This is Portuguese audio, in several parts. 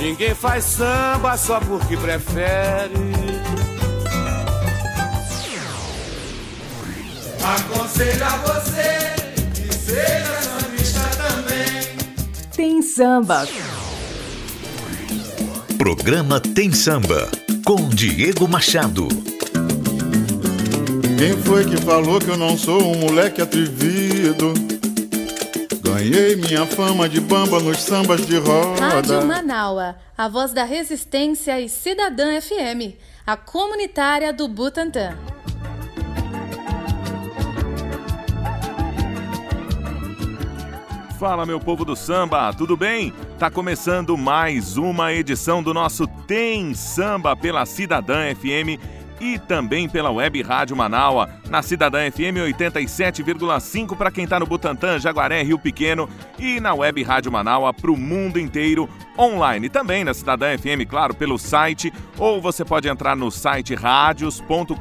Ninguém faz samba só porque prefere. Aconselho a você que seja sambista também. Tem samba. Programa Tem Samba com Diego Machado. Quem foi que falou que eu não sou um moleque atrevido? Ganhei minha fama de bamba nos sambas de roda. Rádio Manaua, a voz da resistência e Cidadã FM, a comunitária do Butantã. Fala, meu povo do samba, tudo bem? Tá começando mais uma edição do nosso Tem Samba pela Cidadã FM e também pela Web Rádio Manaua, na Cidadã FM 87,5 para quem está no Butantã, Jaguaré, Rio Pequeno e na Web Rádio Manaua para o mundo inteiro online. Também na Cidadã FM, claro, pelo site, ou você pode entrar no site radios.com.br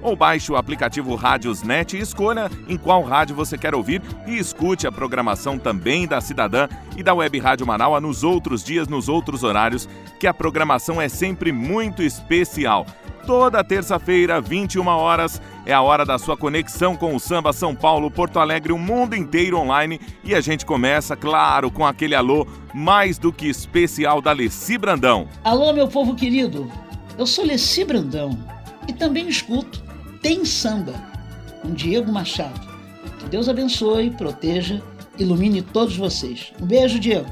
ou baixe o aplicativo Rádiosnet e escolha em qual rádio você quer ouvir e escute a programação também da Cidadã e da Web Rádio Manaua nos outros dias, nos outros horários, que a programação é sempre muito especial. Toda terça-feira, 21 horas, é a hora da sua conexão com o Samba São Paulo, Porto Alegre, o mundo inteiro online. E a gente começa, claro, com aquele alô mais do que especial da Leci Brandão. Alô, meu povo querido. Eu sou Leci Brandão e também escuto Tem Samba, com Diego Machado. Que Deus abençoe, proteja, ilumine todos vocês. Um beijo, Diego.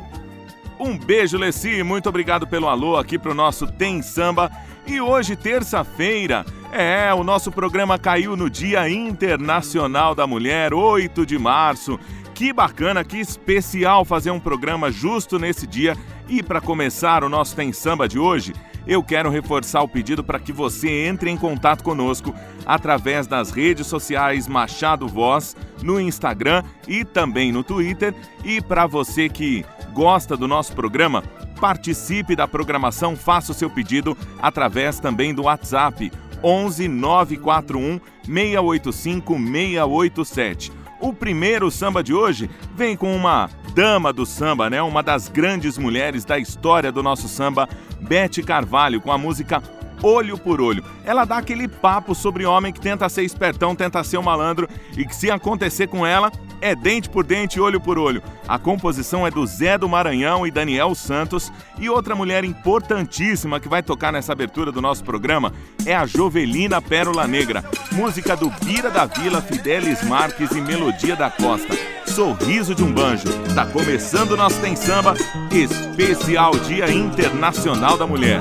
Um beijo, Leci. Muito obrigado pelo alô aqui pro nosso Tem Samba. E hoje, terça-feira, é, o nosso programa caiu no Dia Internacional da Mulher, 8 de março. Que bacana, que especial fazer um programa justo nesse dia. E para começar o nosso Tem Samba de hoje, eu quero reforçar o pedido para que você entre em contato conosco através das redes sociais Machado Voz, no Instagram e também no Twitter. E para você que gosta do nosso programa, participe da programação, faça o seu pedido através também do WhatsApp 11 941 685 687. O primeiro samba de hoje vem com uma dama do samba, né? Uma das grandes mulheres da história do nosso samba, Bete Carvalho, com a música olho por olho. Ela dá aquele papo sobre homem que tenta ser espertão, tenta ser um malandro e que se acontecer com ela, é dente por dente, olho por olho. A composição é do Zé do Maranhão e Daniel Santos. E outra mulher importantíssima que vai tocar nessa abertura do nosso programa é a Jovelina Pérola Negra. Música do Bira da Vila, Fidelis Marques e Melodia da Costa. Sorriso de um Banjo. Tá começando o nosso Tem Samba, especial Dia Internacional da Mulher.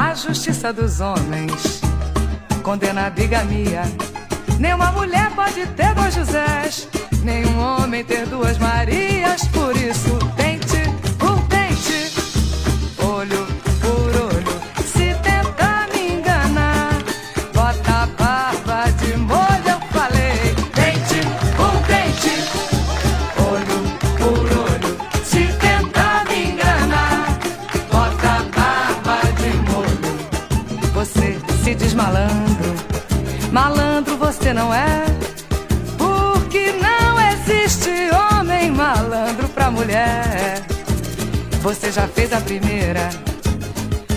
A justiça dos homens condena a bigamia. Nenhuma mulher pode ter dois Josés, nenhum homem ter duas Marias. Por isso, tente malandro você não é. Porque não existe homem malandro pra mulher. Você já fez a primeira,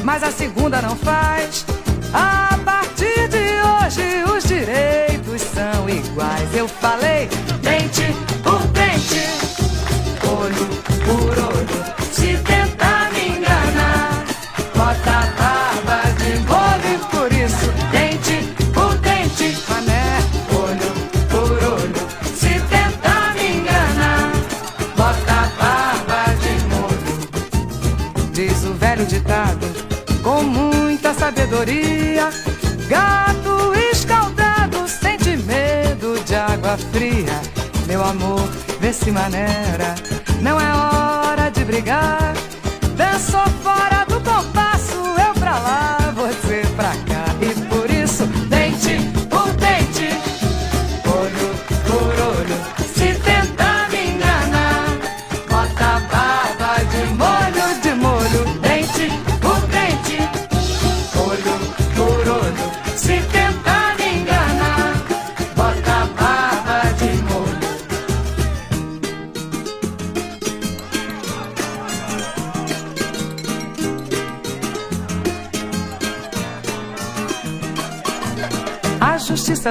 mas a segunda não faz. A partir de hoje os direitos são iguais. Eu falei, dente Meu amor, vê se maneira, não é hora de brigar.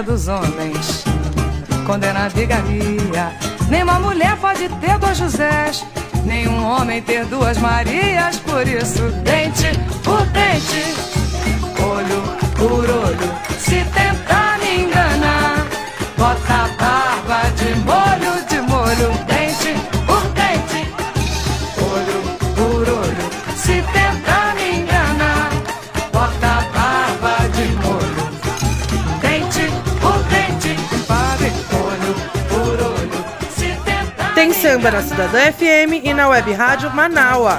Justiça dos homens condena a bigamia. Nenhuma mulher pode ter dois Josés, nenhum homem ter duas Marias. Por isso, samba na Cidadã FM e na Web Rádio Manaua.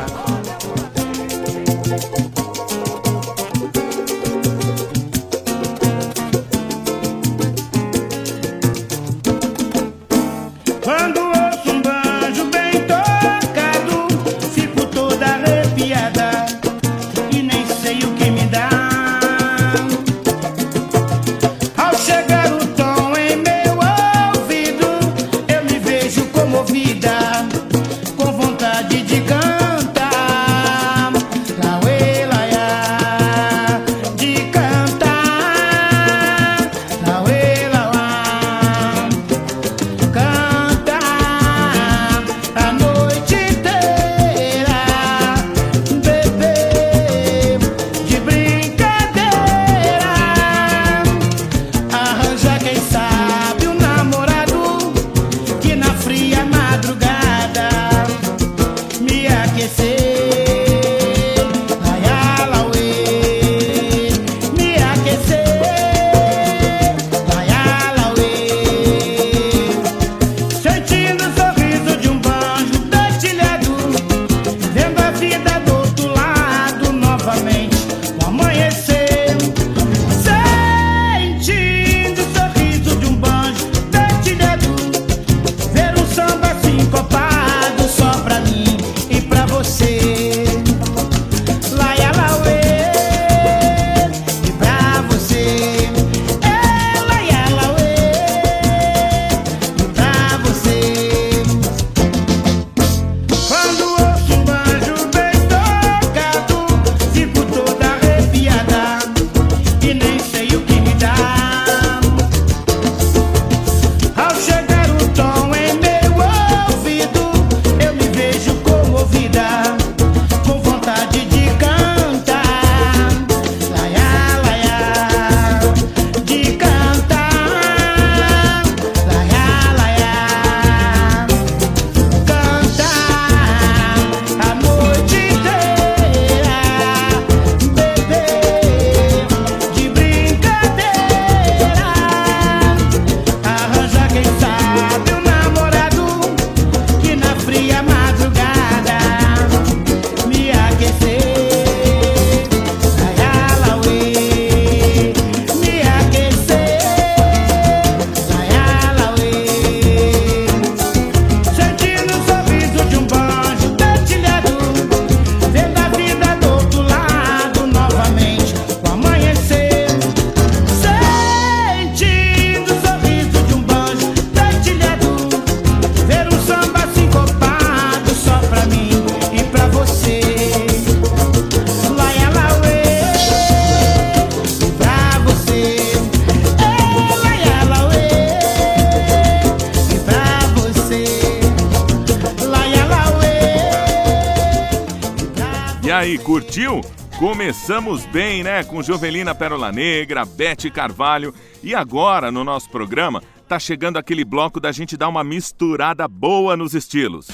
Começamos bem, né? Com Jovelina Pérola Negra, Bete Carvalho. E agora, no nosso programa, tá chegando aquele bloco da gente dar uma misturada boa nos estilos.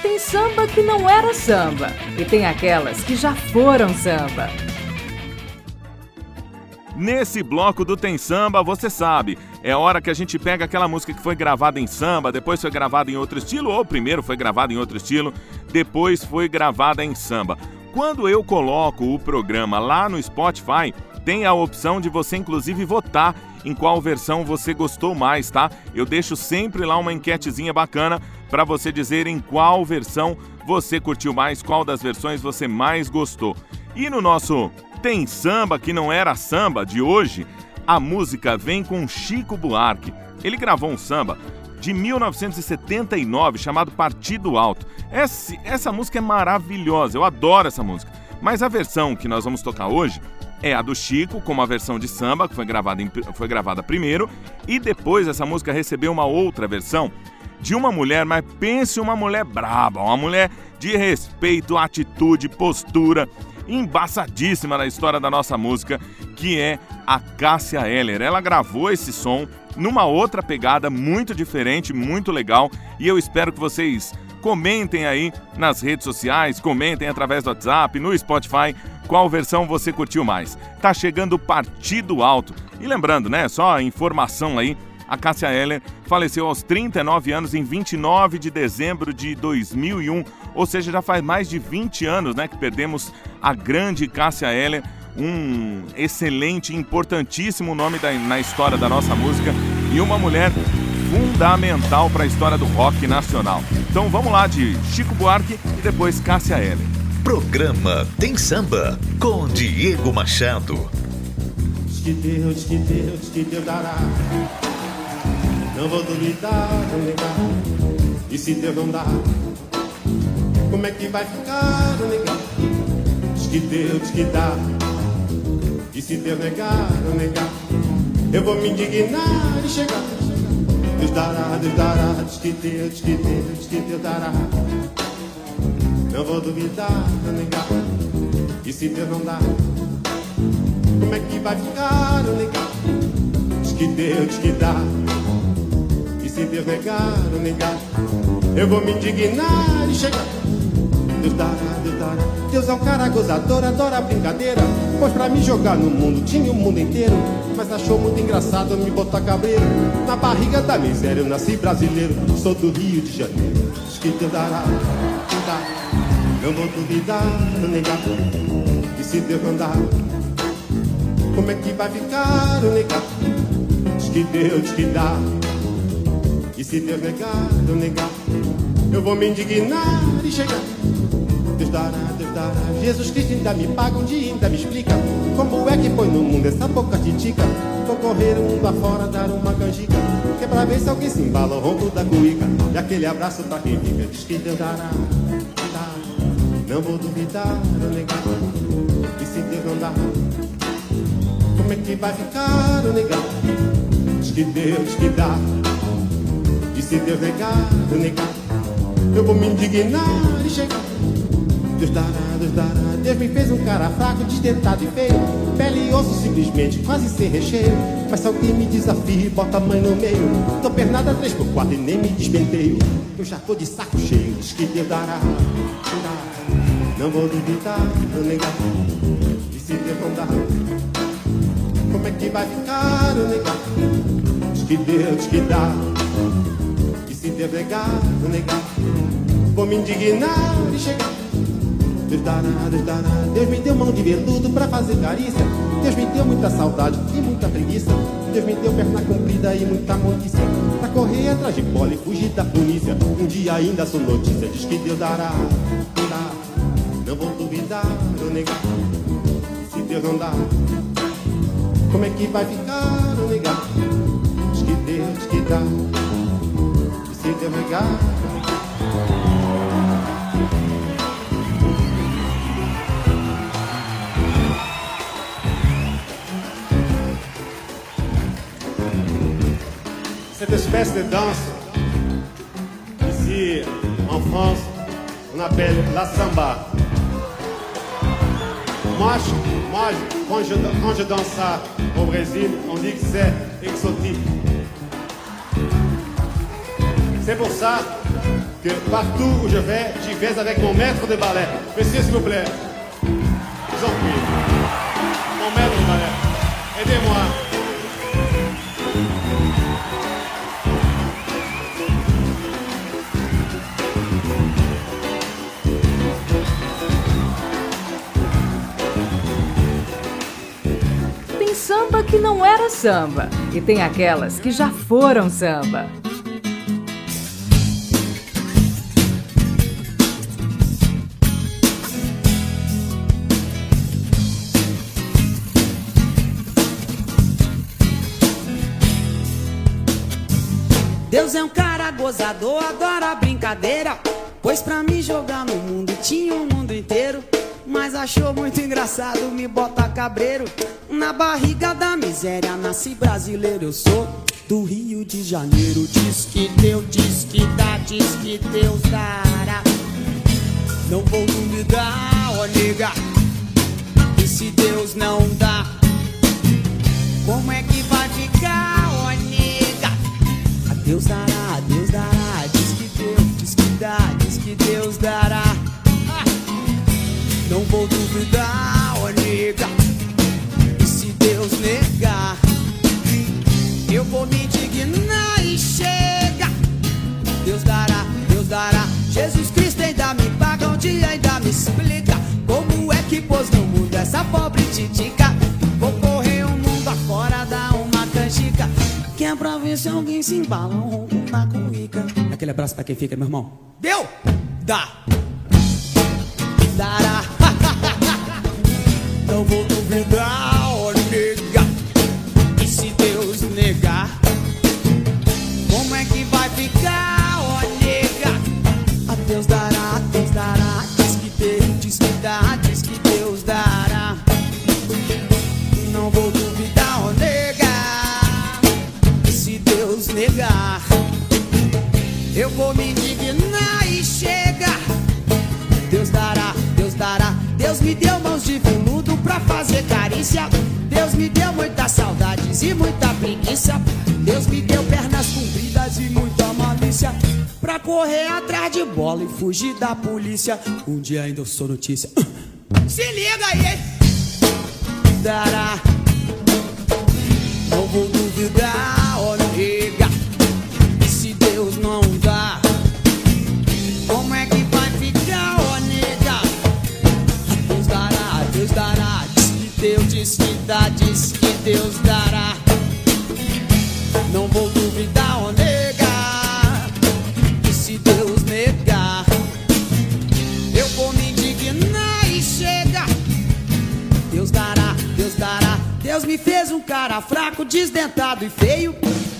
Tem samba que não era samba e tem aquelas que já foram samba. Nesse bloco do Tem Samba, você sabe, é hora que a gente pega aquela música que foi gravada em samba, depois foi gravada em outro estilo, ou primeiro foi gravada em outro estilo, depois foi gravada em samba. Quando eu coloco o programa lá no Spotify, tem a opção de você inclusive votar em qual versão você gostou mais, tá? Eu deixo sempre lá uma enquetezinha bacana para você dizer em qual versão você curtiu mais, qual das versões você mais gostou. E no nosso Tem Samba que não era samba de hoje, a música vem com Chico Buarque. Ele gravou um samba de 1979 chamado Partido Alto. Essa, essa música é maravilhosa, eu adoro essa música. Mas a versão que nós vamos tocar hoje é a do Chico, com uma versão de samba, que foi gravada, em, foi gravada primeiro, e depois essa música recebeu uma outra versão de uma mulher, mas pense uma mulher braba, uma mulher de respeito, atitude, postura, embaçadíssima na história da nossa música, que é a Cássia Eller. Ela gravou esse som numa outra pegada muito diferente, muito legal, e eu espero que vocês comentem aí nas redes sociais, comentem através do WhatsApp, no Spotify, qual versão você curtiu mais. Tá chegando Partido Alto. E lembrando, né, só informação aí, a Cássia Eller faleceu aos 39 anos em 29 de dezembro de 2001, ou seja, já faz mais de 20 anos, né, que perdemos a grande Cássia Eller, um excelente, importantíssimo nome da, na história da nossa música e uma mulher fundamental para a história do rock nacional. Então vamos lá de Chico Buarque e depois Cássia Eller. Programa Tem Samba com Diego Machado. Diz que Deus, diz que Deus, diz que Deus dará. Não vou duvidar, não negar. E se Deus não dá, como é que vai ficar, não negar? Diz que Deus, diz que dá. E se Deus negar, não negar, eu vou me indignar e chegar. Deus dará, Deus dará, diz que Deus, diz que Deus, diz que Deus dará. Não vou duvidar, não negar. E se Deus não dá, como é que vai ficar, não negar? Diz que Deus, diz que dá. E se Deus negar, não negar, eu vou me indignar e chegar. Deus dará, Deus dará. Deus é um cara gozador, adora brincadeira. Pois pra me jogar no mundo tinha o mundo inteiro. Mas achou muito engraçado me botar cabreiro. Na barriga da miséria eu nasci brasileiro. Sou do Rio de Janeiro. Que Deus dará, dará. Não vou duvidar, não negar. E se Deus dá, como é que vai ficar o negar? Diz que Deus que dá. E se Deus negar, eu negar, eu vou me indignar e chegar. Jesus Cristo ainda me paga um dia, ainda me explica como é que põe no mundo essa boca titica. Vou correr o mundo afora, dar uma canjica. Que é pra ver se alguém se embala ao ronco da cuíca. E aquele abraço pra quem fica, diz que Deus dará. Não vou duvidar, não negar. E se Deus não dá, como é que vai ficar, não negar? Diz que Deus que dá. E se Deus negar, eu negar, eu vou me indignar e chegar. Deus dará, Deus me fez um cara fraco, desdentado e feio. Pele e osso simplesmente, quase sem recheio. Mas se alguém me desafia e bota a mãe no meio, tô pernada 3 por 4 e nem me despenteio. Eu já tô de saco cheio, diz que Deus dará. Não vou duvidar, não negar. E se dá, como é que vai ficar, não negar? Diz que Deus que dá. E se Deus negar, não negar, vou me indignar e chegar. Deus me deu mão de veludo pra fazer carícia. Deus me deu muita saudade e muita preguiça. Deus me deu perna comprida e muita montiça. Pra correr atrás de bola e fugir da polícia. Um dia ainda sou notícia, diz que Deus dará, dará. Não vou duvidar, não negar. Se Deus não dá, como é que vai ficar, não negar? Diz que Deus que dá. E se Deus negar, espèce de danse, ici en France, on appelle la samba. Moi, moi quand, je, quand je danse ça au Brésil, on dit que c'est exotique. C'est pour ça que partout où je vais, j'y vais avec mon maître de ballet. Monsieur, s'il vous plaît, je vous prie. Mon maître de ballet, aidez-moi. Samba e tem aquelas que já foram samba. Deus é um cara gozador, adora brincadeira. Pois pra me jogar no mundo tinha o mundo inteiro. Mas achou muito engraçado me bota cabreiro na barriga da miséria. Nasci brasileiro, eu sou do Rio de Janeiro. Diz que Deus, diz que dá, diz que Deus dará. Não vou duvidar, ó nega. E se Deus não dá, como é que vai ficar, ó nega? A Deus dará, a Deus dará. Diz que Deus, diz que dá, diz que Deus dará. Não vou duvidar, ó nega. E se Deus negar, eu vou me indignar e chega. Deus dará, Deus dará. Jesus Cristo ainda me paga um dia, ainda me explica como é que pôs no mundo essa pobre titica. Vou correr o mundo afora, dar uma canjica. Que é pra ver se alguém se embala um ronco na cuica. Aquele abraço pra quem fica, meu irmão. Deu? Dá. Não vou duvidar, correr atrás de bola e fugir da polícia. Um dia ainda eu sou notícia. Se liga aí? Dará. Não vou duvidar, ó nega. Se Deus não dá, como é que vai ficar, ó nega? Deus dará, Deus dará. Diz que Deus diz que dá, diz que Deus dará. Não vou me fez um cara fraco, desdentado e feio.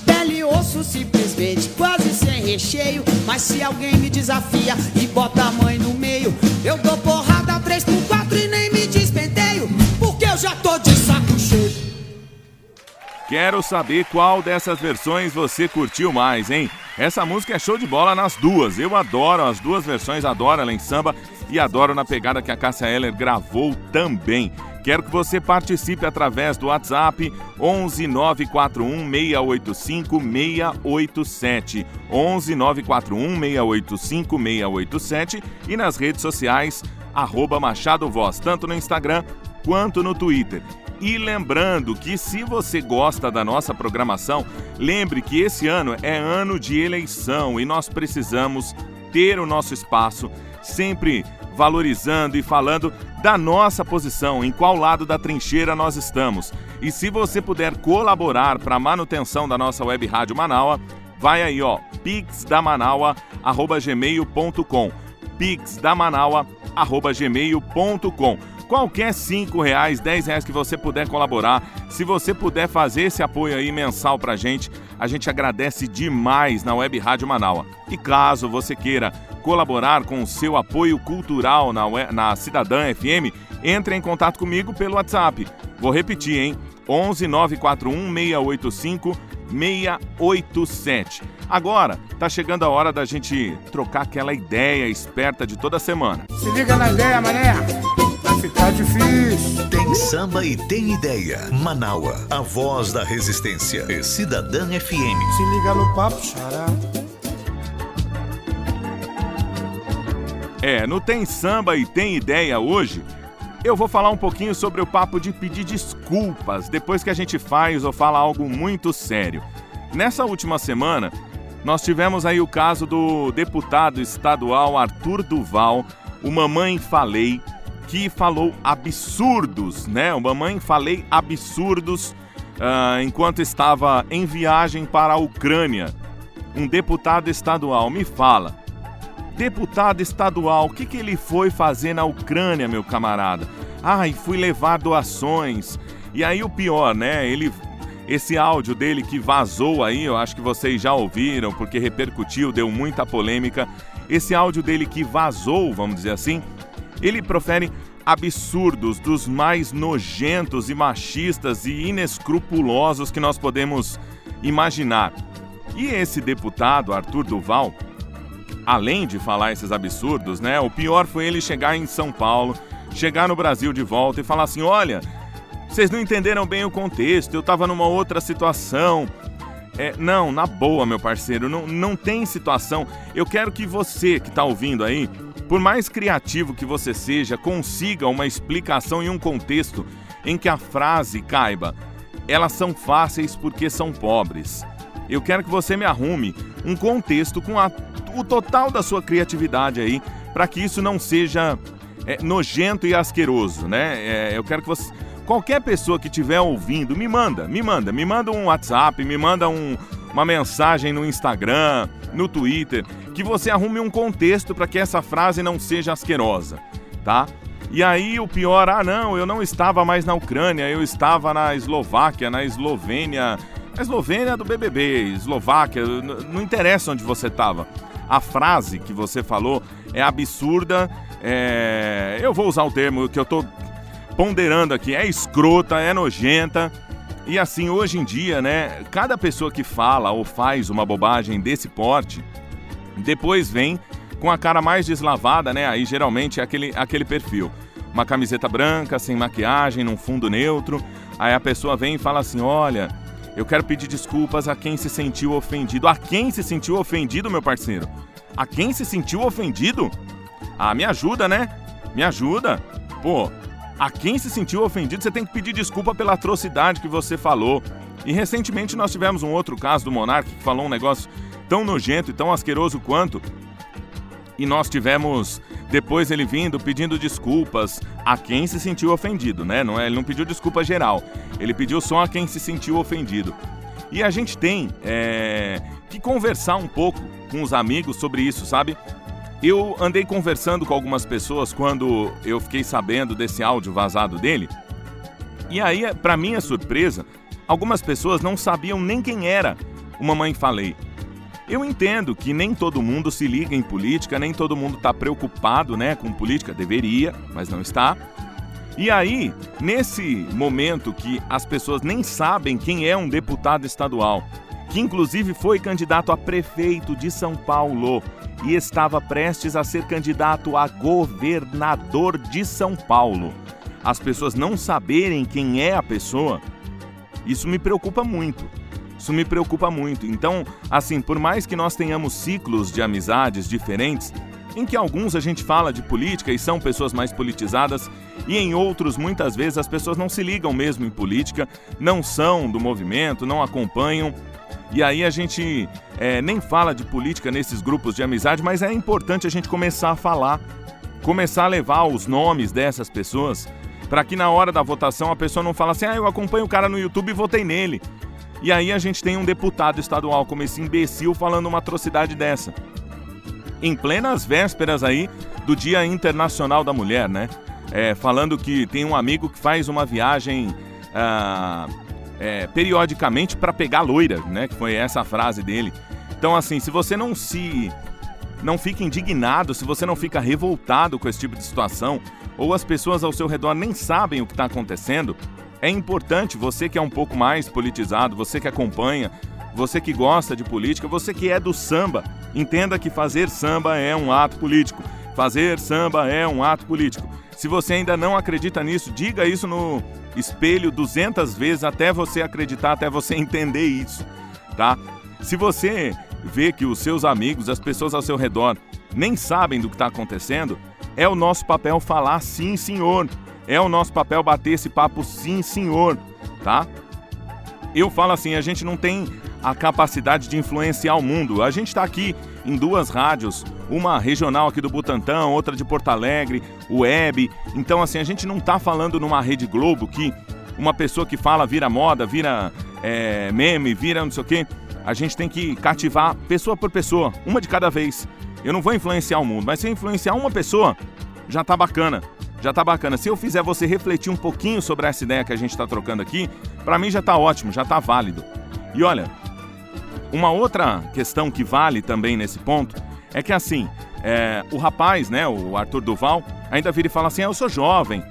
Pele e osso simplesmente, quase sem recheio. Mas se alguém me desafia e bota a mãe no meio, eu dou porrada 3 por 4 e nem me despenteio. Porque eu já tô de saco cheio. Quero saber qual dessas versões você curtiu mais, hein? Essa música é show de bola nas duas. Eu adoro as duas versões, adoro ela em samba e adoro na pegada que a Cássia Eller gravou também. Quero que você participe através do WhatsApp 11 941 685 687. 11 941 685 687 e nas redes sociais arroba Machado Voz, tanto no Instagram quanto no Twitter. E lembrando que se você gosta da nossa programação, lembre que esse ano é ano de eleição e nós precisamos ter o nosso espaço sempre valorizando e falando da nossa posição, em qual lado da trincheira nós estamos. E se você puder colaborar para a manutenção da nossa web rádio Manaua, vai aí, ó, pixdamanaua@gmail.com. pixdamanaua@gmail.com qualquer cinco reais, dez reais que você puder colaborar. Se você puder fazer esse apoio aí mensal pra gente, a gente agradece demais na Web Rádio Manaua. E caso você queira colaborar com o seu apoio cultural na, na Cidadã FM, entre em contato comigo pelo WhatsApp. Vou repetir, hein? 11 941 685 687. Agora, tá chegando a hora da gente trocar aquela ideia esperta de toda semana. Se liga na ideia, mané. Ficar difícil. Tem samba e tem ideia. Manaua, a voz da resistência. E Cidadã FM. Se liga no papo, xará. É, no Tem Samba e Tem Ideia hoje, eu vou falar um pouquinho sobre o papo de pedir desculpas depois que a gente faz ou fala algo muito sério. Nessa última semana, nós tivemos aí o caso do deputado estadual Arthur Duval, o Mamãe Falei, que falou absurdos, né? Mamãe Falei absurdos ah, enquanto estava em viagem para a Ucrânia. Um deputado estadual me fala. Deputado estadual, o que, que ele foi fazer na Ucrânia, meu camarada? Ai, fui levar doações. E aí o pior, né? Ele esse áudio dele que vazou aí, eu acho que vocês já ouviram, porque repercutiu, deu muita polêmica. Esse áudio dele que vazou, vamos dizer assim, ele profere absurdos, dos mais nojentos e machistas e inescrupulosos que nós podemos imaginar. E esse deputado, Arthur Duval, além de falar esses absurdos, né? O pior foi ele chegar em São Paulo, chegar no Brasil de volta e falar assim: olha, vocês não entenderam bem o contexto, eu estava numa outra situação. É, não, na boa, meu parceiro, não, não tem situação. Eu quero que você que está ouvindo aí, por mais criativo que você seja, consiga uma explicação e um contexto em que a frase caiba. Elas são fáceis porque são pobres. Eu quero que você me arrume um contexto com a, o total da sua criatividade aí, para que isso não seja é, nojento e asqueroso, né? É, eu quero que você. Qualquer pessoa que estiver ouvindo, me manda, me manda, me manda um WhatsApp, me manda um, uma mensagem no Instagram, no Twitter, que você arrume um contexto para que essa frase não seja asquerosa, tá? E aí o pior, ah não, eu não estava mais na Ucrânia, eu estava na Eslováquia, na Eslovênia, a Eslovênia do BBB, Eslováquia, não interessa onde você estava. A frase que você falou é absurda. É... Eu vou usar o termo que eu estou ponderando aqui. É escrota, é nojenta. E assim, hoje em dia, né? Cada pessoa que fala ou faz uma bobagem desse porte, depois vem com a cara mais deslavada, né? Aí geralmente é aquele, aquele perfil. Uma camiseta branca, sem maquiagem, num fundo neutro. Aí a pessoa vem e fala assim: olha, eu quero pedir desculpas a quem se sentiu ofendido. A quem se sentiu ofendido, meu parceiro? A quem se sentiu ofendido? Ah, me ajuda, né? Me ajuda. Pô, a quem se sentiu ofendido, você tem que pedir desculpa pela atrocidade que você falou. E recentemente nós tivemos um outro caso do Monark que falou um negócio tão nojento e tão asqueroso quanto. E nós tivemos depois ele vindo pedindo desculpas a quem se sentiu ofendido, né? Não é, ele não pediu desculpa geral, ele pediu só a quem se sentiu ofendido. E a gente tem é, que conversar um pouco com os amigos sobre isso, sabe? Eu andei conversando com algumas pessoas quando eu fiquei sabendo desse áudio vazado dele. E aí, para minha surpresa, algumas pessoas não sabiam nem quem era o Mamãe Falei. Eu entendo que nem todo mundo se liga em política, nem todo mundo está preocupado né, com política. Deveria, mas não está. E aí, nesse momento que as pessoas nem sabem quem é um deputado estadual, que inclusive foi candidato a prefeito de São Paulo e estava prestes a ser candidato a governador de São Paulo, as pessoas não saberem quem é a pessoa, isso me preocupa muito. Isso me preocupa muito. Então, assim, por mais que nós tenhamos ciclos de amizades diferentes, em que alguns a gente fala de política e são pessoas mais politizadas, e em outros, muitas vezes, as pessoas não se ligam mesmo em política, não são do movimento, não acompanham. E aí a gente é, nem fala de política nesses grupos de amizade, mas é importante a gente começar a falar, começar a levar os nomes dessas pessoas, para que na hora da votação a pessoa não fale assim: ah, eu acompanho o cara no YouTube e votei nele. E aí a gente tem um deputado estadual como esse imbecil falando uma atrocidade dessa. Em plenas vésperas aí do Dia Internacional da Mulher, né? É, falando que tem um amigo que faz uma viagem ah, é, periodicamente para pegar loira, né? Que foi essa frase dele. Então, assim, se você não se. não fica indignado, se você não fica revoltado com esse tipo de situação, ou as pessoas ao seu redor nem sabem o que está acontecendo, é importante você que é um pouco mais politizado, você que acompanha, você que gosta de política, você que é do samba, entenda que fazer samba é um ato político. Fazer samba é um ato político. Se você ainda não acredita nisso, diga isso no espelho 200 vezes até você acreditar, até você entender isso, tá? Se você vê que os seus amigos, as pessoas ao seu redor nem sabem do que está acontecendo, é o nosso papel falar sim, senhor. É o nosso papel bater esse papo sim, senhor, tá? Eu falo assim, a gente não tem a capacidade de influenciar o mundo. A gente está aqui em duas rádios, uma regional aqui do Butantã, outra de Porto Alegre, web. Então, assim, a gente não está falando numa rede Globo que uma pessoa que fala vira moda, vira é, meme, vira não sei o quê. A gente tem que cativar pessoa por pessoa, uma de cada vez. Eu não vou influenciar o mundo, mas se eu influenciar uma pessoa, já tá bacana já tá bacana. Se eu fizer você refletir um pouquinho sobre essa ideia que a gente está trocando aqui, para mim já tá ótimo, já tá válido. E olha, uma outra questão que vale também nesse ponto é que assim, é, o rapaz, né, o Arthur Duval, ainda vira e fala assim: ah, eu sou jovem.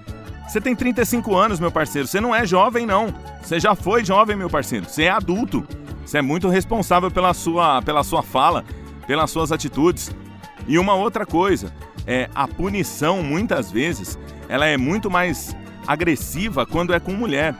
Você tem 35 anos, meu parceiro. Você não é jovem, não. Você já foi jovem, meu parceiro. Você é adulto. Você é muito responsável pela sua, pela sua fala, pelas suas atitudes. E uma outra coisa, é a punição, muitas vezes, ela é muito mais agressiva quando é com mulher.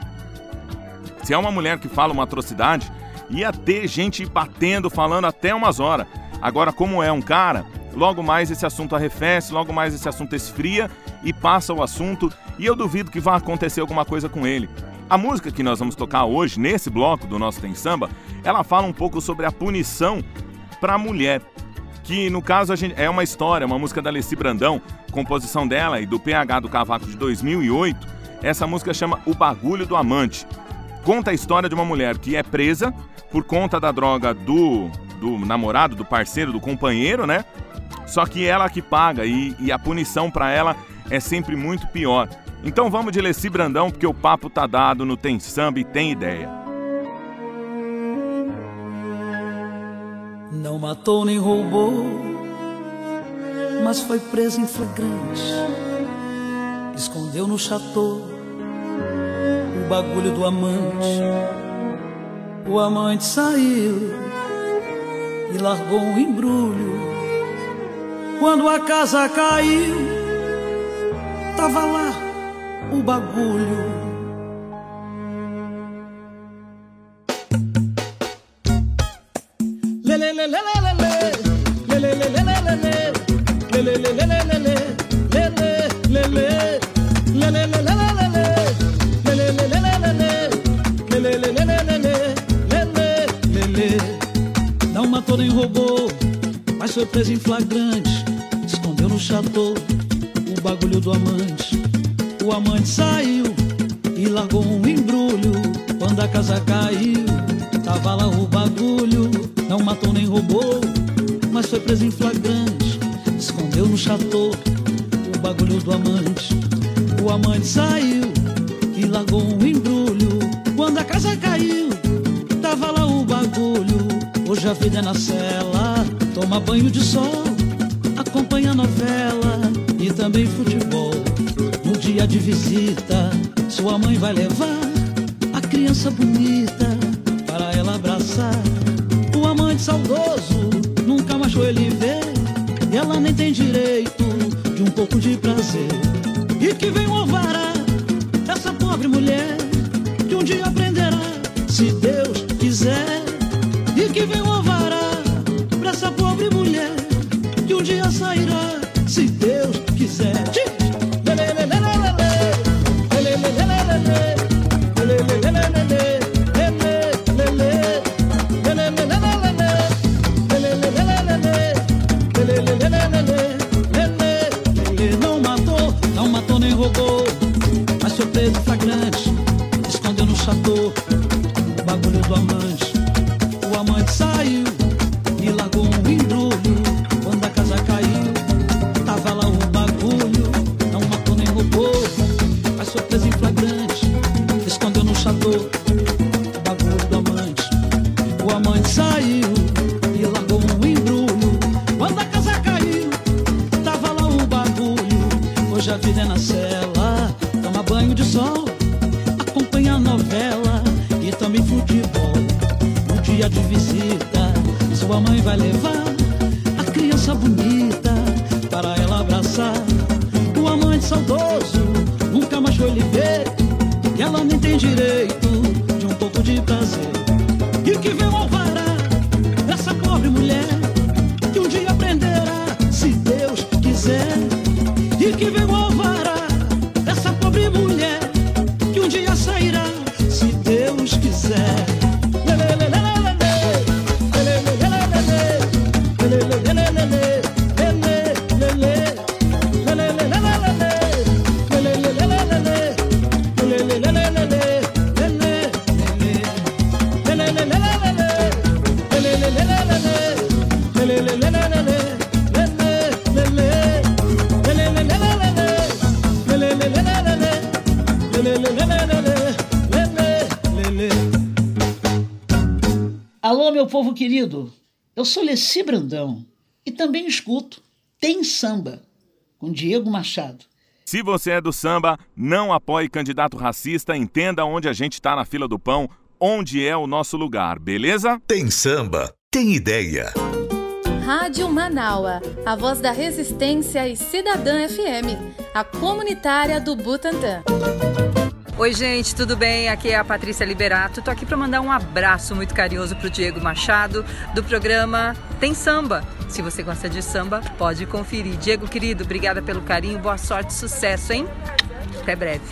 Se é uma mulher que fala uma atrocidade, ia ter gente batendo, falando até umas horas. Agora, como é um cara, logo mais esse assunto arrefece, logo mais esse assunto esfria e passa o assunto, e eu duvido que vá acontecer alguma coisa com ele. A música que nós vamos tocar hoje, nesse bloco do nosso Tem Samba, ela fala um pouco sobre a punição para a mulher. Que no caso gente, é uma história, uma música da Alessi Brandão, composição dela e do PH do Cavaco de 2008. Essa música chama O Bagulho do Amante. Conta a história de uma mulher que é presa por conta da droga do, do namorado, do parceiro, do companheiro, né? Só que ela que paga e, e a punição para ela é sempre muito pior. Então vamos de Leci Brandão, porque o papo tá dado no Tem Samba e Tem Ideia. Não matou nem roubou, mas foi preso em flagrante. Escondeu no chateau bagulho do amante. O amante saiu e largou um embrulho. Quando a casa caiu, tava lá o bagulho. Não matou nem roubou, mas foi preso em flagrante. Escondeu no chateau o bagulho do amante. O amante saiu e largou um embrulho. Quando a casa caiu, tava lá o bagulho. Não matou nem roubou, mas foi preso em flagrante. Escondeu no chateau o bagulho do amante. O amante saiu e largou um embrulho. Quando a casa caiu, tava lá o bagulho. Hoje a vida é na cela, toma banho de sol, acompanha novela e também futebol. No dia de visita, sua mãe vai levar a criança bonita povo querido, eu sou Leci Brandão e também escuto Tem Samba, com Diego Machado. Se você é do samba, não apoie candidato racista, entenda onde a gente está na fila do pão, onde é o nosso lugar, beleza? Tem samba, tem ideia. Rádio Manaua, a voz da resistência e Cidadã FM, a comunitária do Butantã. Oi, gente, tudo bem? Aqui é a Patrícia Liberato. Tô aqui para mandar um abraço muito carinhoso pro Diego Machado do programa Tem Samba. Se você gosta de samba, pode conferir. Diego, querido, obrigada pelo carinho, boa sorte, sucesso, hein? Até breve.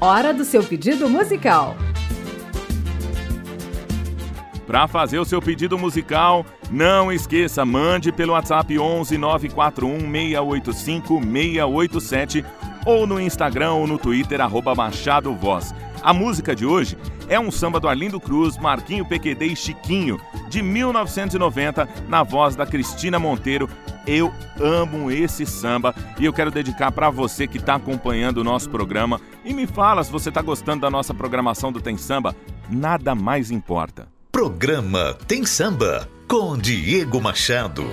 Hora do seu pedido musical. Para fazer o seu pedido musical, não esqueça, mande pelo WhatsApp 11 941 685 687 ou no Instagram ou no Twitter, arroba Machado Voz. A música de hoje é um samba do Arlindo Cruz, Marquinho PQD e Chiquinho, de 1990, na voz da Cristina Monteiro. Eu amo esse samba e eu quero dedicar para você que está acompanhando o nosso programa. E me fala se você está gostando da nossa programação do Tem Samba. Nada mais importa. Programa Tem Samba com Diego Machado.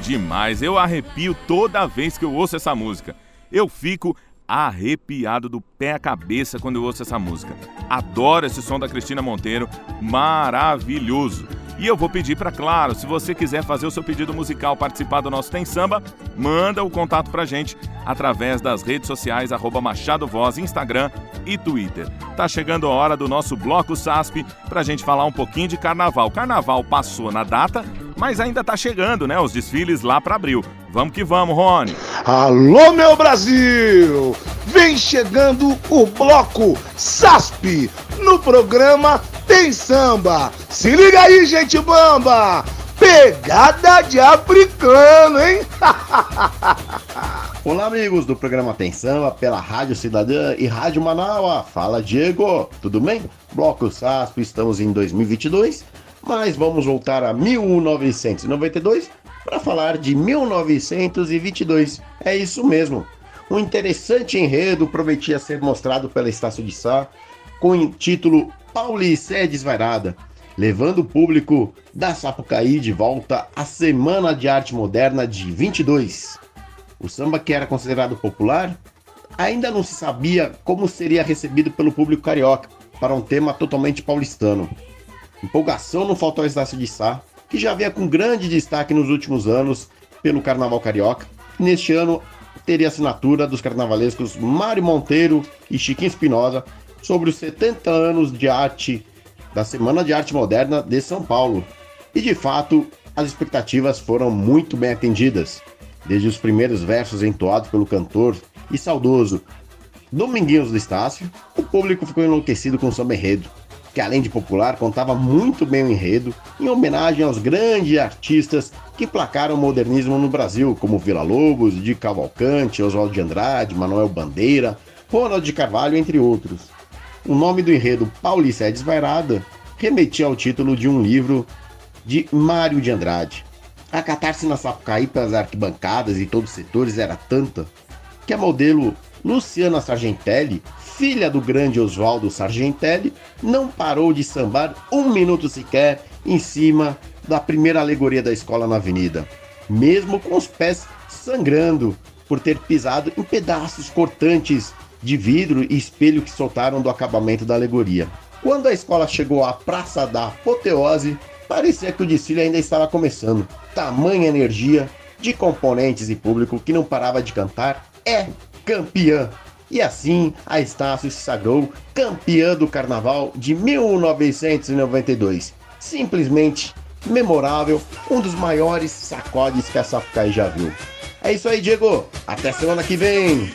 Demais. Eu arrepio toda vez que eu ouço essa música. Eu fico arrepiado do pé à cabeça quando eu ouço essa música. Adoro esse som da Cristina Monteiro, maravilhoso. E eu vou pedir para, claro, se você quiser fazer o seu pedido musical, participar do nosso Tem Samba, manda o contato pra gente através das redes sociais, arroba Machado Voz, Instagram e Twitter. Tá chegando a hora do nosso Bloco SASP pra gente falar um pouquinho de carnaval. Carnaval passou na data, mas ainda tá chegando, né? Os desfiles lá para abril. Vamos que vamos, Rony. Alô, meu Brasil! Vem chegando o bloco SASP no programa Tem Samba. Se liga aí, gente bamba! Pegada de africano, hein? Olá, amigos do programa Tem Samba pela Rádio Cidadã e Rádio Manaua. Fala, Diego. Tudo bem? Bloco SASP, estamos em 2022, mas vamos voltar a 1992 para falar de 1922. É isso mesmo. Um interessante enredo prometia ser mostrado pela Estácio de Sá com o título Paulicé Desvairada, levando o público da Sapucaí de volta à Semana de Arte Moderna de 22. O samba que era considerado popular ainda não se sabia como seria recebido pelo público carioca para um tema totalmente paulistano. Empolgação não faltou ao Estácio de Sá, que já vinha com grande destaque nos últimos anos pelo Carnaval Carioca. Neste ano teria assinatura dos carnavalescos Mário Monteiro e Chiquinho Espinosa sobre os 70 anos de arte da Semana de Arte Moderna de São Paulo. E de fato, as expectativas foram muito bem atendidas. Desde os primeiros versos entoados pelo cantor e saudoso Dominguinhos do Estácio, o público ficou enlouquecido com o samba enredo, que além de popular, contava muito bem o enredo, em homenagem aos grandes artistas que placaram o modernismo no Brasil, como Vila Lobos, de Cavalcante, Oswaldo de Andrade, Manuel Bandeira, Ronald de Carvalho, entre outros. O nome do enredo Paulista é Desvairada remetia ao título de um livro de Mário de Andrade. A catarse na Sapucaí pelas arquibancadas e todos os setores era tanta que a modelo Luciana Sargentelli, filha do grande Oswaldo Sargentelli, não parou de sambar um minuto sequer em cima da primeira alegoria da escola na avenida, mesmo com os pés sangrando por ter pisado em pedaços cortantes de vidro e espelho que soltaram do acabamento da alegoria. Quando a escola chegou à Praça da Apoteose, parecia que o desfile ainda estava começando. Tamanha energia de componentes e público que não parava de cantar é campeã. E assim a Estácio se sagrou campeã do carnaval de 1992. Simplesmente memorável, um dos maiores sacodes que a Sapucaí já viu. É isso aí, Diego. Até semana que vem.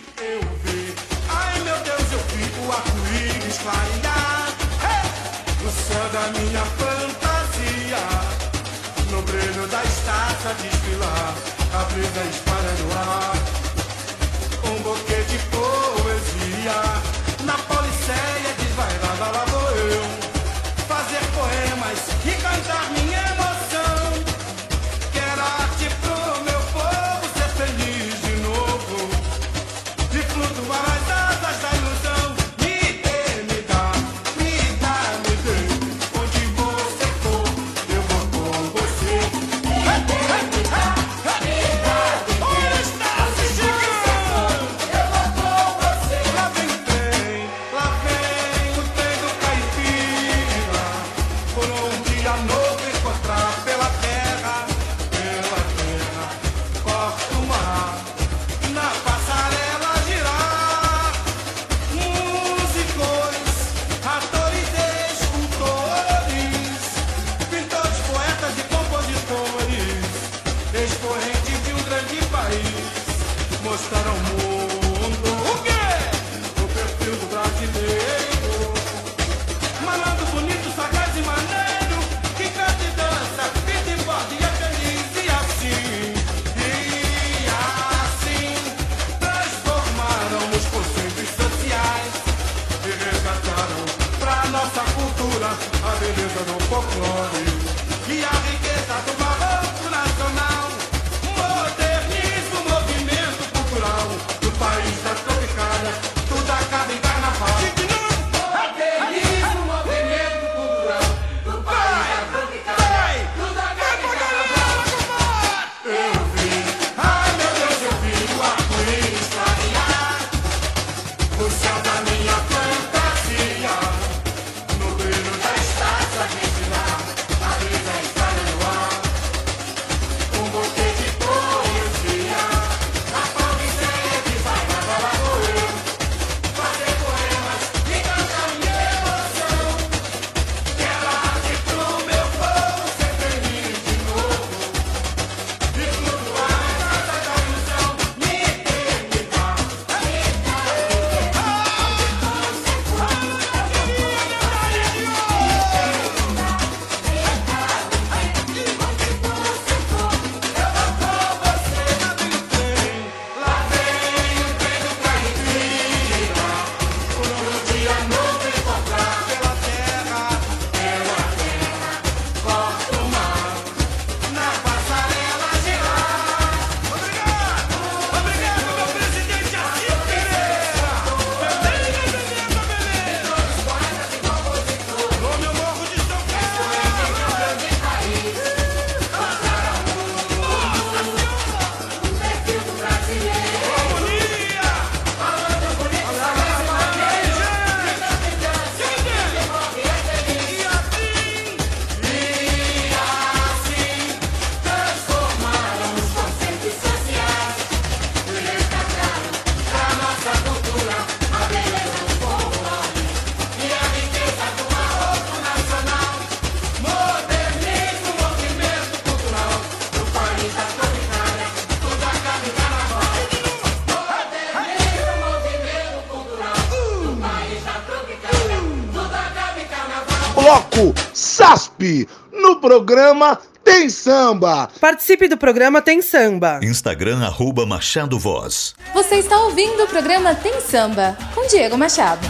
Programa Tem Samba. Participe do programa Tem Samba. Instagram arroba Machado Voz. Você está ouvindo o programa Tem Samba, com Diego Machado.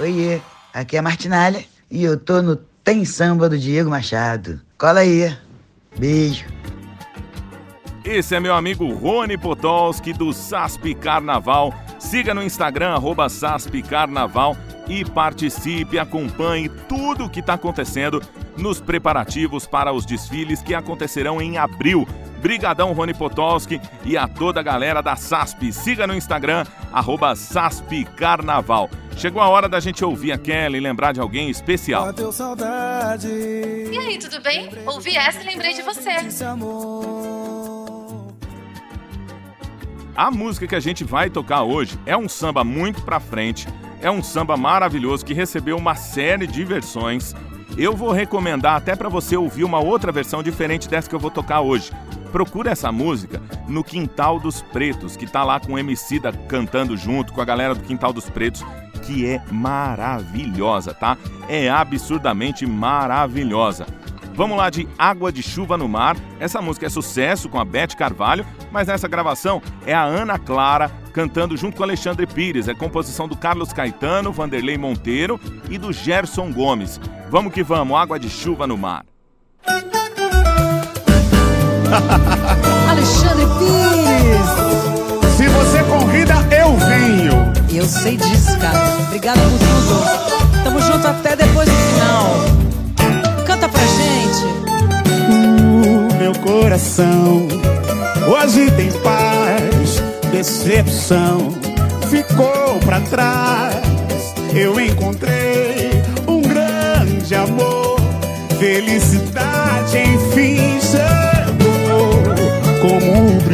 Oiê, aqui é a Martinalha e eu tô no Tem Samba do Diego Machado. Cola aí. Beijo. Esse é meu amigo Rony Potolski do SASP Carnaval. Siga no Instagram, arroba SASP Carnaval e participe, acompanhe tudo o que está acontecendo nos preparativos para os desfiles que acontecerão em abril. Brigadão Rony Potolski e a toda a galera da SASP. Siga no Instagram, arroba SASP Carnaval. Chegou a hora da gente ouvir a Kelly e lembrar de alguém especial. E aí, tudo bem? Ouvi essa e lembrei de você. A música que a gente vai tocar hoje é um samba muito pra frente, é um samba maravilhoso que recebeu uma série de versões. Eu vou recomendar até pra você ouvir uma outra versão diferente dessa que eu vou tocar hoje. Procura essa música no Quintal dos Pretos, que tá lá com o MC da cantando junto com a galera do Quintal dos Pretos, que é maravilhosa, tá? É absurdamente maravilhosa. Vamos lá de Água de Chuva no Mar. Essa música é sucesso com a Beth Carvalho, mas nessa gravação é a Ana Clara cantando junto com Alexandre Pires. É composição do Carlos Caetano, Vanderlei Monteiro e do Gerson Gomes. Vamos que vamos, Água de Chuva no Mar. Alexandre Pires. Se você convida, eu venho. Eu sei disso, cara. Obrigado por tudo. Tamo junto até depois do final. Gente. O meu coração hoje tem paz, decepção ficou pra trás. Eu encontrei um grande amor, felicidade enfim chegou como o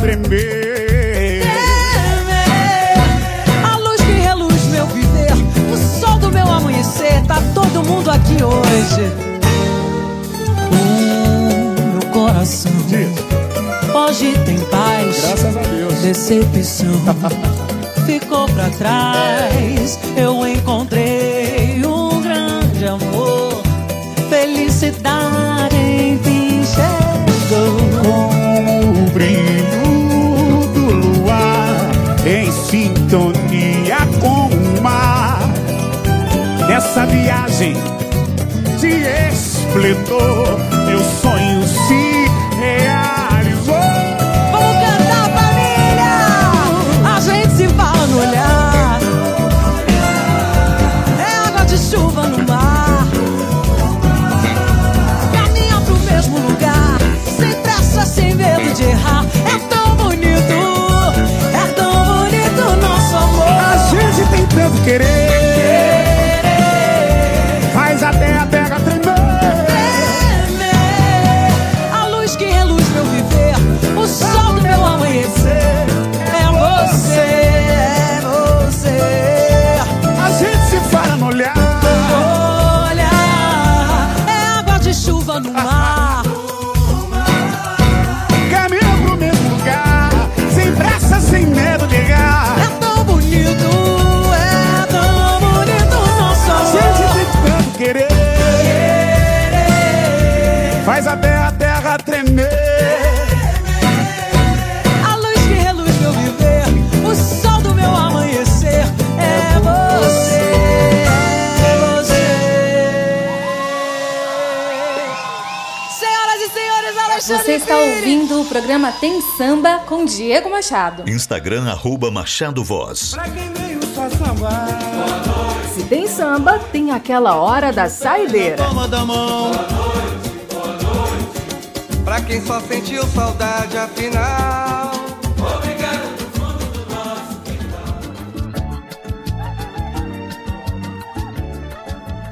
terra tremer. A luz que reluz meu viver, o sol do meu amanhecer, tá todo mundo aqui hoje. O meu coração hoje tem paz. Graças a Deus. Decepção ficou pra trás. Eu Nessa viagem de esplendor, meu sonho se realizou. Vamos cantar, família! A gente se fala no olhar. É água de chuva no mar. Caminha pro mesmo lugar. Sem pressa, sem medo de errar. É tão bonito. É tão bonito nosso amor. A gente tem tanto querer. Faz até a terra tremer. A luz que reluz meu viver O sol do meu amanhecer. É você É você. Senhoras e senhores, Alexandre Você está ouvindo o programa Tem Samba com Diego Machado. Instagram, arroba Machado Voz. Se tem samba, tem aquela hora da saideira. Toma da mão. Pra quem só sentiu saudade, afinal. Obrigado do fundo do nosso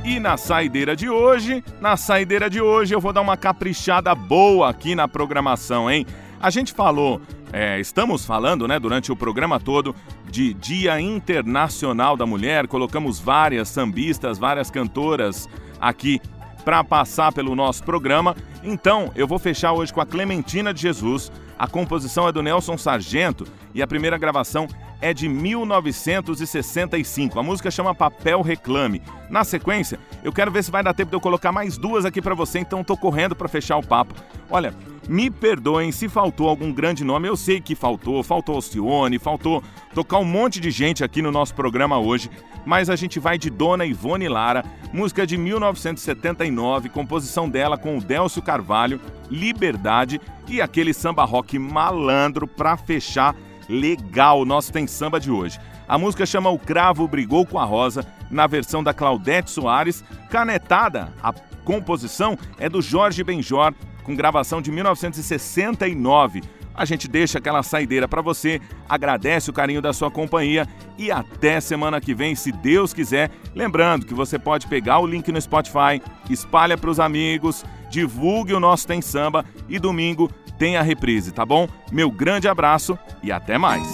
E na saideira de hoje, na saideira de hoje eu vou dar uma caprichada boa aqui na programação, hein? A gente falou, é, estamos falando, né, durante o programa todo de Dia Internacional da Mulher. Colocamos várias sambistas, várias cantoras aqui para passar pelo nosso programa. Então, eu vou fechar hoje com a Clementina de Jesus. A composição é do Nelson Sargento e a primeira gravação é de 1965. A música chama Papel Reclame. Na sequência, eu quero ver se vai dar tempo de eu colocar mais duas aqui para você, então tô correndo para fechar o papo. Olha, me perdoem se faltou algum grande nome, eu sei que faltou, faltou Alcione, faltou tocar um monte de gente aqui no nosso programa hoje, mas a gente vai de Dona Ivone Lara, música de 1979, composição dela com o Délcio Carvalho, Liberdade e aquele samba rock malandro pra fechar legal nosso Tem Samba de hoje. A música chama O Cravo Brigou com a Rosa, na versão da Claudete Soares, canetada. A composição é do Jorge Benjor, com gravação de 1969. A gente deixa aquela saideira para você, agradece o carinho da sua companhia e até semana que vem, se Deus quiser. Lembrando que você pode pegar o link no Spotify, espalha para os amigos, divulgue o nosso Tem Samba e domingo tem a reprise, tá bom? Meu grande abraço e até mais.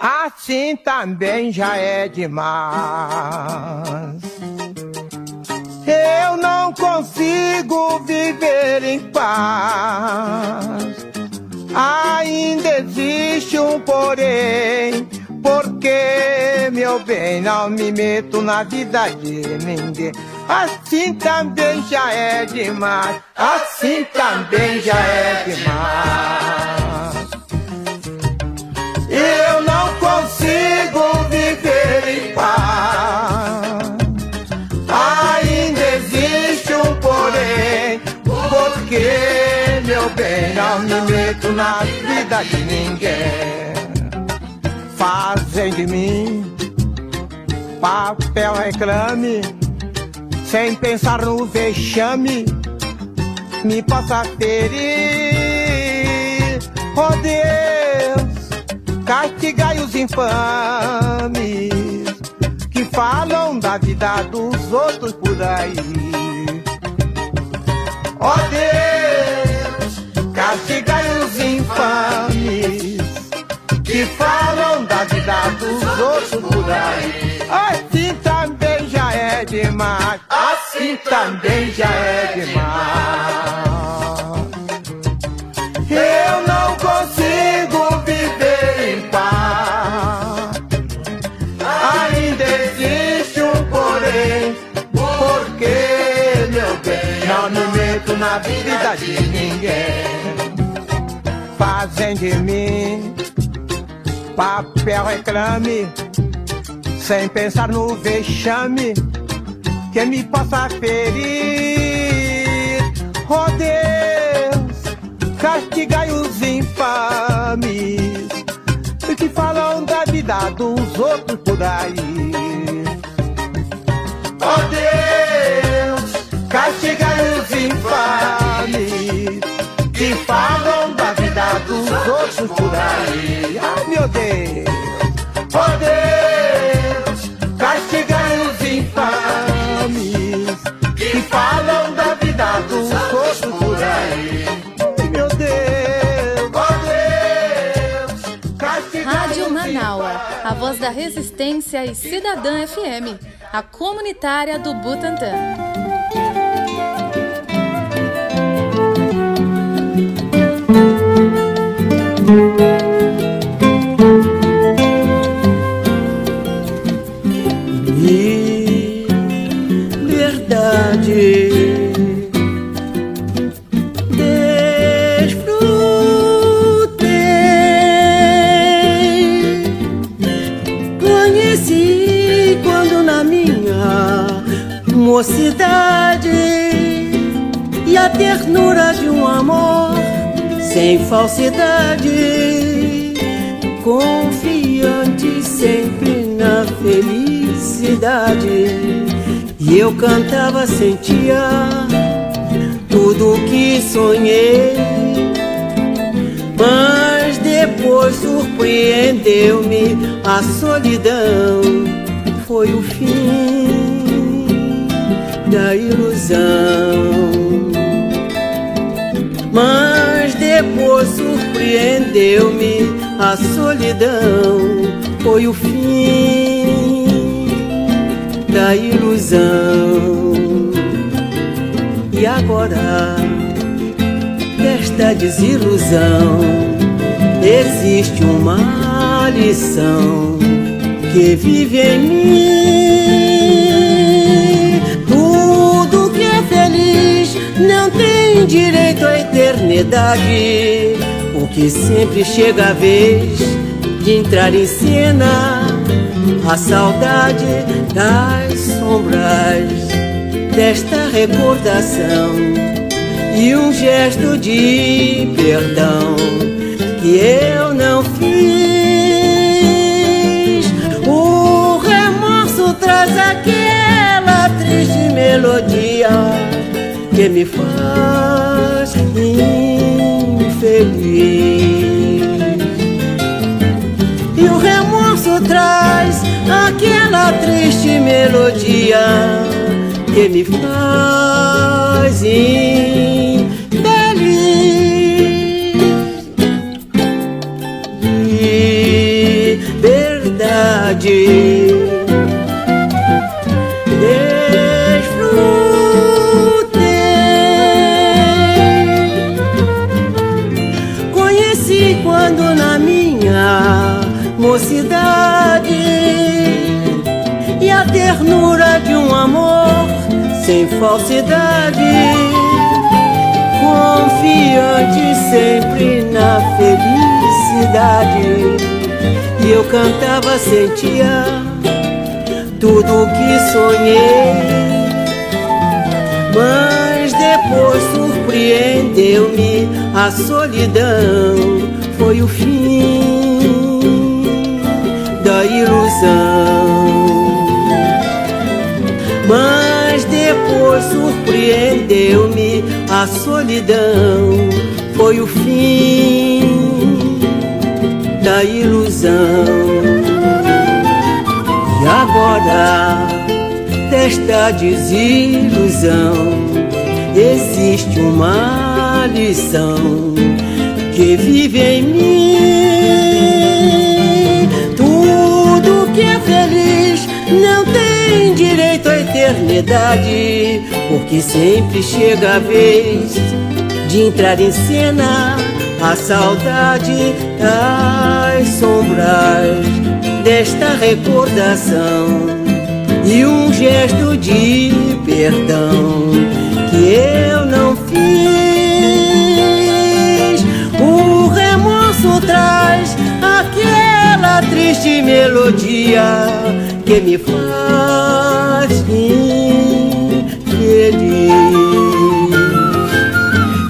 Assim também já é demais. Eu não consigo viver em paz. Ainda existe um porém, porque meu bem não me meto na vida de ninguém. Assim também já é demais. Assim também já é demais. Eu não consigo viver em paz. Ainda existe um porém, porque meu bem não me meto na vida de ninguém. Fazem de mim papel reclame, sem pensar no vexame, me possa ferir. Oh Deus, castigai os infames que falam da vida dos outros por aí. Ó Deus, castigai os infames que falam da vida dos outros por aí. Assim também já é demais. Assim também já é demais. Eu não consigo viver em paz. Ainda existe um porém, porque meu bem, não me meto na vida de ninguém. Fazem de mim papel reclame, sem pensar no vexame que me possa ferir. Oh Deus, castigai os infames que falam da vida dos outros por aí. Oh Deus, castigai os infames que falam da vida dos outros por aí. Ai meu Deus, oh Deus, castigai os infames que falam da vida dos outros por aí. Ai, Meu Deus, oh Deus, castigai Rádio Manaua, a voz da resistência e Cidadã FM, a comunitária do Butantã. Mocidade e a ternura de um amor sem falsidade, confiante sempre na felicidade. E eu cantava, sentia tudo o que sonhei, mas depois surpreendeu-me a solidão. Foi o fim da ilusão. Mas depois surpreendeu-me a solidão. Foi o fim da ilusão. E agora, desta desilusão, existe uma lição que vive em mim. Direito à eternidade, porque sempre chega a vez de entrar em cena a saudade das sombras desta recordação e um gesto de perdão que eu não fiz. O remorso traz aquela triste melodia que me faz infeliz. E o remorso traz aquela triste melodia que me faz infeliz. Falsidade, confiante sempre na felicidade. E eu cantava, sentia tudo o que sonhei. Mas depois surpreendeu-me a solidão. Foi o fim da ilusão. Mas depois surpreendeu-me a solidão. Foi o fim da ilusão. E agora, desta desilusão, existe uma lição que vive em mim. Tudo que é feliz não tem eternidade, porque sempre chega a vez de entrar em cena a saudade das sombras desta recordação e um gesto de perdão que eu não fiz. O remorso traz aquela triste melodia que me faz infeliz.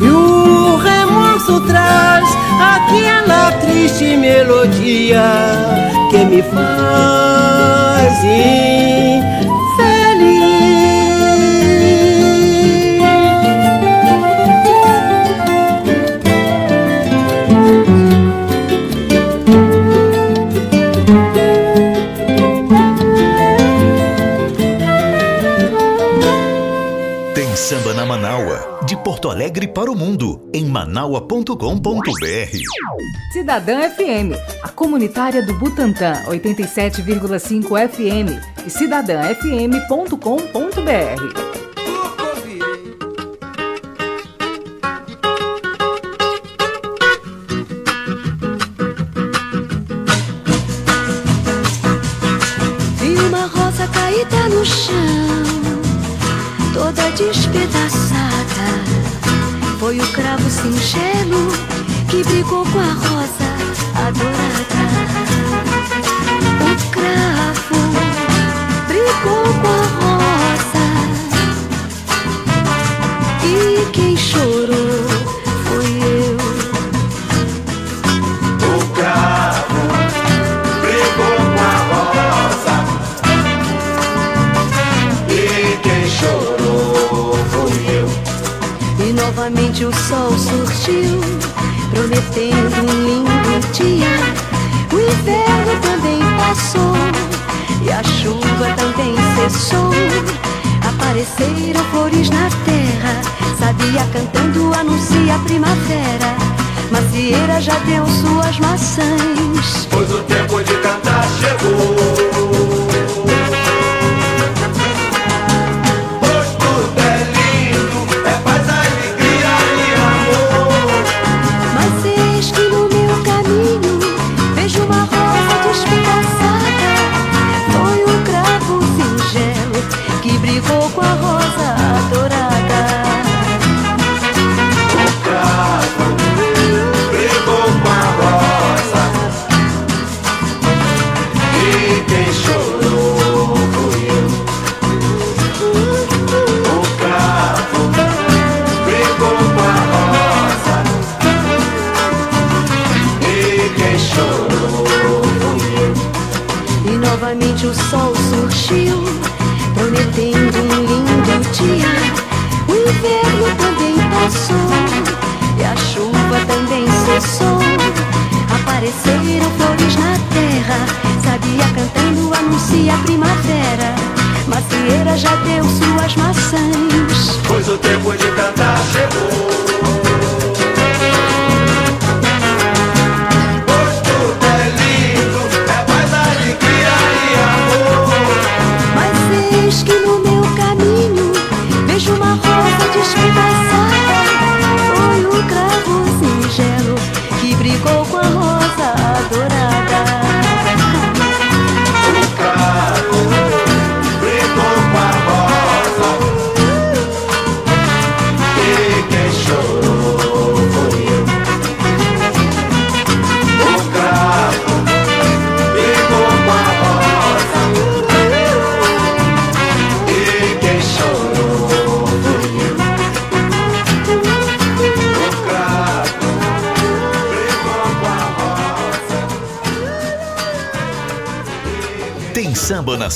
E o remorso traz aquela triste melodia que me faz Tem samba na Manaua, de Porto Alegre para o mundo, em manaua.com.br. Cidadã FM, a comunitária do Butantã, 87,5 FM e cidadãfm.com.br. Vi uma rosa caída no chão, despedaçada. Foi o cravo singelo um lindo dia. O inverno também passou e a chuva também cessou. Apareceram flores na terra, sabia cantando anuncia a primavera. Macieira já deu suas maçãs, pois o tempo de cantar chegou.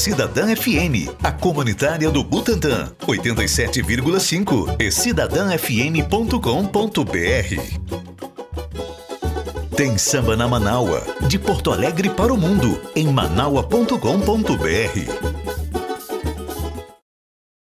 Cidadã FM, a comunitária do Butantã, 87,5 e é cidadãfm.com.br. Tem samba na Manaua, de Porto Alegre para o mundo, em manaua.com.br.